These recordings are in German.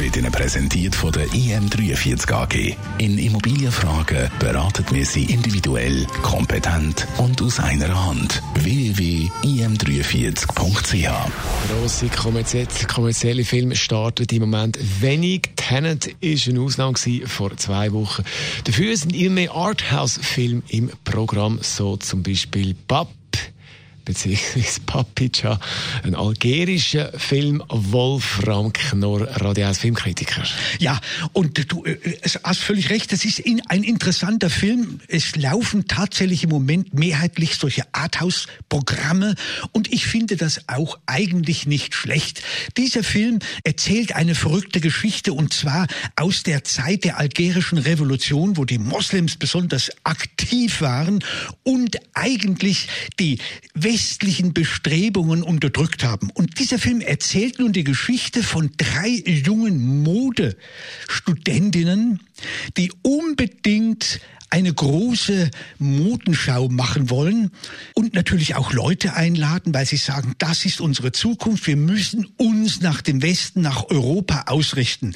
wird Ihnen präsentiert von der IM43 AG. In Immobilienfragen beraten wir Sie individuell, kompetent und aus einer Hand. www.im43.ch Grosse kommerzielle, Filme starten im Moment wenig. Tenet war eine Ausnahme vor zwei Wochen. Dafür sind immer mehr Arthouse-Filme im Programm, so zum Beispiel Bab beziehungsweise Papicha, ein algerischer Film, Wolfram Knorr, Radio 1 Filmkritiker. Ja, und du äh, hast völlig recht, das ist ein interessanter Film. Es laufen tatsächlich im Moment mehrheitlich solche Arthouse-Programme und ich finde das auch eigentlich nicht schlecht. Dieser Film erzählt eine verrückte Geschichte und zwar aus der Zeit der algerischen Revolution, wo die Moslems besonders aktiv waren und eigentlich die westlichen Bestrebungen unterdrückt haben. Und dieser Film erzählt nun die Geschichte von drei jungen Modestudentinnen, die unbedingt eine große Modenschau machen wollen und natürlich auch Leute einladen, weil sie sagen, das ist unsere Zukunft, wir müssen uns nach dem Westen, nach Europa ausrichten.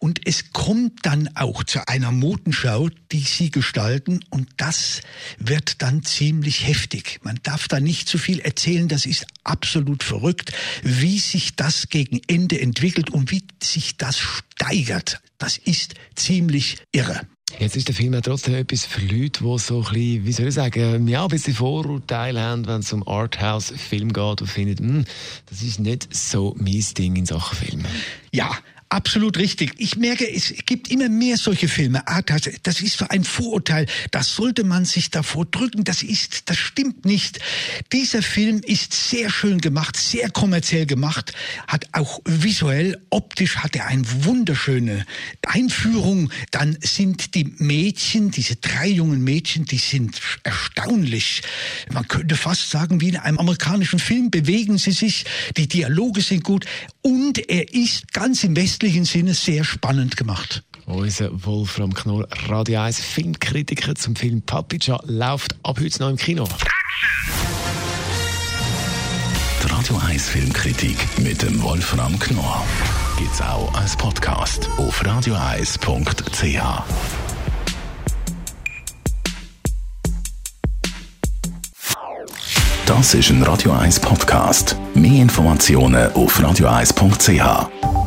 Und es kommt dann auch zu einer Modenschau, die sie gestalten und das wird dann ziemlich heftig. Man darf da nicht zu viel erzählen, das ist absolut verrückt, wie sich das gegen Ende entwickelt und wie sich das steigert. Das ist ziemlich irre. Jetzt ist der Film ja trotzdem etwas für Leute, die so ein bisschen, wie soll ich sagen, ja, ein bisschen Vorurteile haben, wenn es um Arthouse-Film geht und finden, hm, das ist nicht so mein Ding in Sachen Filme. Ja, Absolut richtig. Ich merke, es gibt immer mehr solche Filme. Ah, das, ist so ein Vorurteil. Das sollte man sich davor drücken. Das ist, das stimmt nicht. Dieser Film ist sehr schön gemacht, sehr kommerziell gemacht, hat auch visuell, optisch hat er eine wunderschöne Einführung. Dann sind die Mädchen, diese drei jungen Mädchen, die sind erstaunlich. Man könnte fast sagen, wie in einem amerikanischen Film bewegen sie sich. Die Dialoge sind gut. Und er ist ganz im Westen westlichen Sinne sehr spannend gemacht. Unser Wolfram Knorr, Radio 1 Filmkritiker zum Film Papicha, läuft ab heute noch im Kino. Die Radio 1 Filmkritik mit dem Wolfram Knorr gibt es auch als Podcast auf radioeis.ch. Das ist ein Radio 1 Podcast. Mehr Informationen auf radioeis.ch.